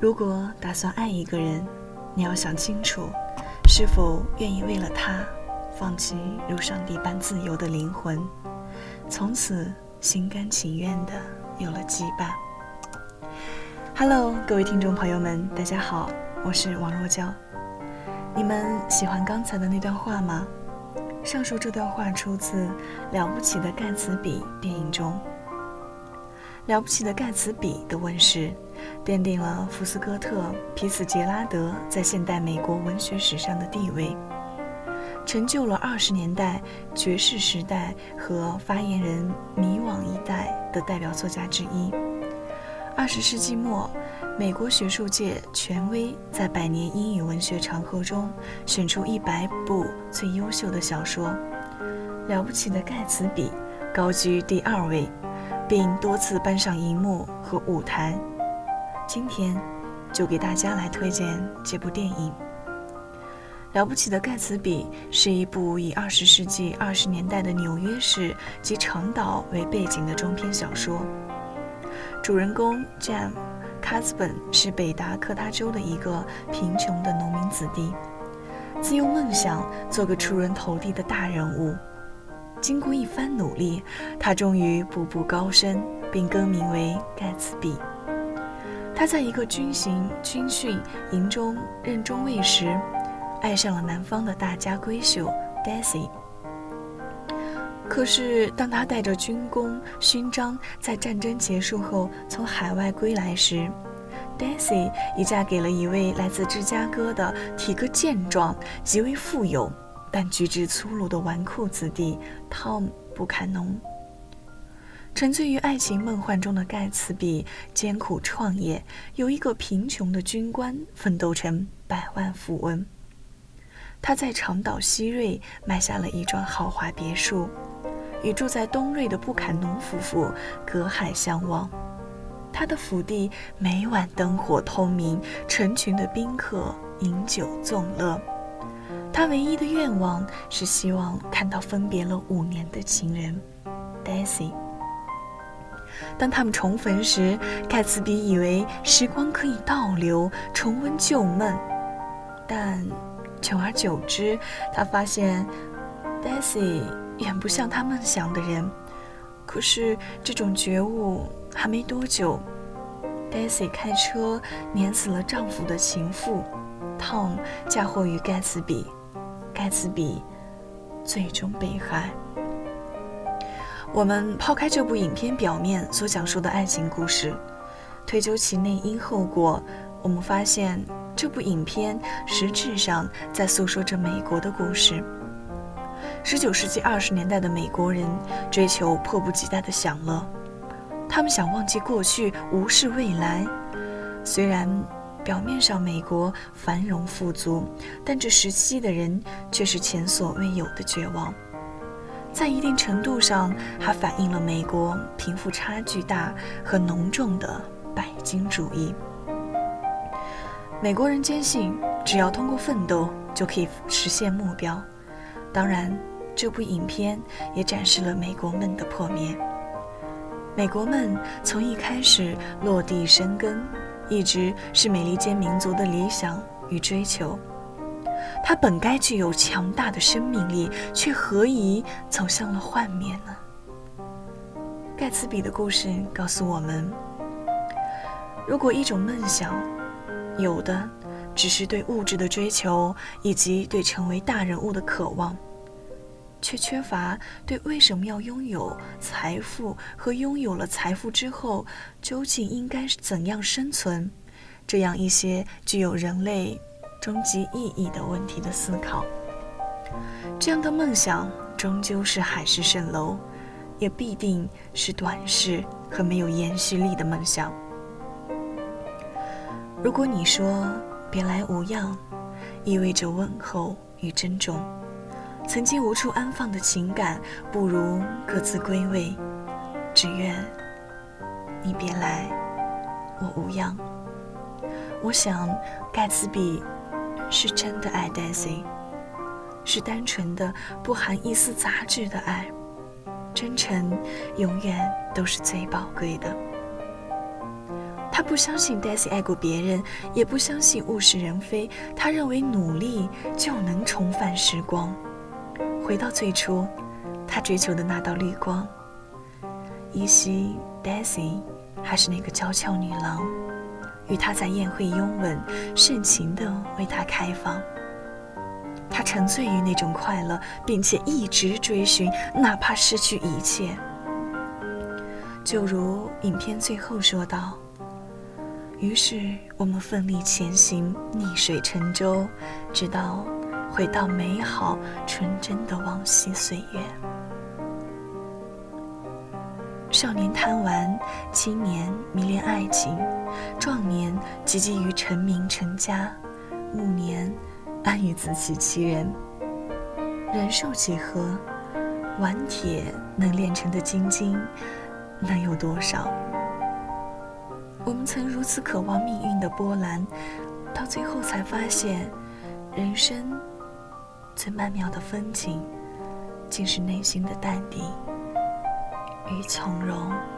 如果打算爱一个人，你要想清楚，是否愿意为了他，放弃如上帝般自由的灵魂，从此心甘情愿的有了羁绊。Hello，各位听众朋友们，大家好，我是王若娇。你们喜欢刚才的那段话吗？上述这段话出自《了不起的盖茨比》电影中。《了不起的盖茨比》的问世，奠定了福斯哥特·皮茨杰拉德在现代美国文学史上的地位，成就了二十年代爵士时代和发言人迷惘一代的代表作家之一。二十世纪末，美国学术界权威在百年英语文学长河中选出一百部最优秀的小说，《了不起的盖茨比》高居第二位。并多次搬上荧幕和舞台。今天，就给大家来推荐这部电影《了不起的盖茨比》，是一部以二十世纪二十年代的纽约市及长岛为背景的中篇小说。主人公 Jam 卡斯本是北达科他州的一个贫穷的农民子弟，自幼梦想做个出人头地的大人物。经过一番努力，他终于步步高升，并更名为盖茨比。他在一个军行军训营中任中尉时，爱上了南方的大家闺秀 Daisy。可是，当他带着军功勋章在战争结束后从海外归来时，Daisy 已嫁给了一位来自芝加哥的体格健壮、极为富有。但举止粗鲁的纨绔子弟 Tom 布坎农，沉醉于爱情梦幻中的盖茨比艰苦创业，由一个贫穷的军官奋斗成百万富翁。他在长岛西瑞买下了一幢豪华别墅，与住在东瑞的布坎农夫妇隔海相望。他的府邸每晚灯火通明，成群的宾客饮酒纵乐。他唯一的愿望是希望看到分别了五年的情人，Daisy。当他们重逢时，盖茨比以为时光可以倒流，重温旧梦。但久而久之，他发现 Daisy 远不像他梦想的人。可是这种觉悟还没多久，Daisy 开车碾死了丈夫的情妇，Tom 嫁祸于盖茨比。盖茨比最终被害。我们抛开这部影片表面所讲述的爱情故事，推究其内因后果，我们发现这部影片实质上在诉说着美国的故事。十九世纪二十年代的美国人追求迫不及待的享乐，他们想忘记过去，无视未来。虽然。表面上，美国繁荣富足，但这时期的人却是前所未有的绝望。在一定程度上，还反映了美国贫富差距大和浓重的拜金主义。美国人坚信，只要通过奋斗就可以实现目标。当然，这部影片也展示了美国梦的破灭。美国梦从一开始落地生根。一直是美利坚民族的理想与追求，它本该具有强大的生命力，却何以走向了幻灭呢？盖茨比的故事告诉我们：如果一种梦想有的只是对物质的追求，以及对成为大人物的渴望。却缺乏对为什么要拥有财富和拥有了财富之后究竟应该怎样生存，这样一些具有人类终极意义的问题的思考。这样的梦想终究是海市蜃楼，也必定是短视和没有延续力的梦想。如果你说别来无恙，意味着问候与珍重。曾经无处安放的情感，不如各自归位。只愿你别来，我无恙。我想，盖茨比是真的爱 Daisy，是单纯的、不含一丝杂质的爱。真诚永远都是最宝贵的。他不相信 Daisy 爱过别人，也不相信物是人非。他认为努力就能重返时光，回到最初，他追求的那道绿光。依稀 Daisy 还是那个娇俏女郎，与他在宴会拥吻，盛情地为他开放。他沉醉于那种快乐，并且一直追寻，哪怕失去一切。就如影片最后说道：“于是我们奋力前行，逆水成舟，直到回到美好纯真的往昔岁月。”少年贪玩，青年迷恋爱情，壮年积极于成名成家，暮年。安于自欺欺人，人寿几何？顽铁能炼成的金晶，能有多少？我们曾如此渴望命运的波澜，到最后才发现，人生最曼妙的风景，竟是内心的淡定与从容。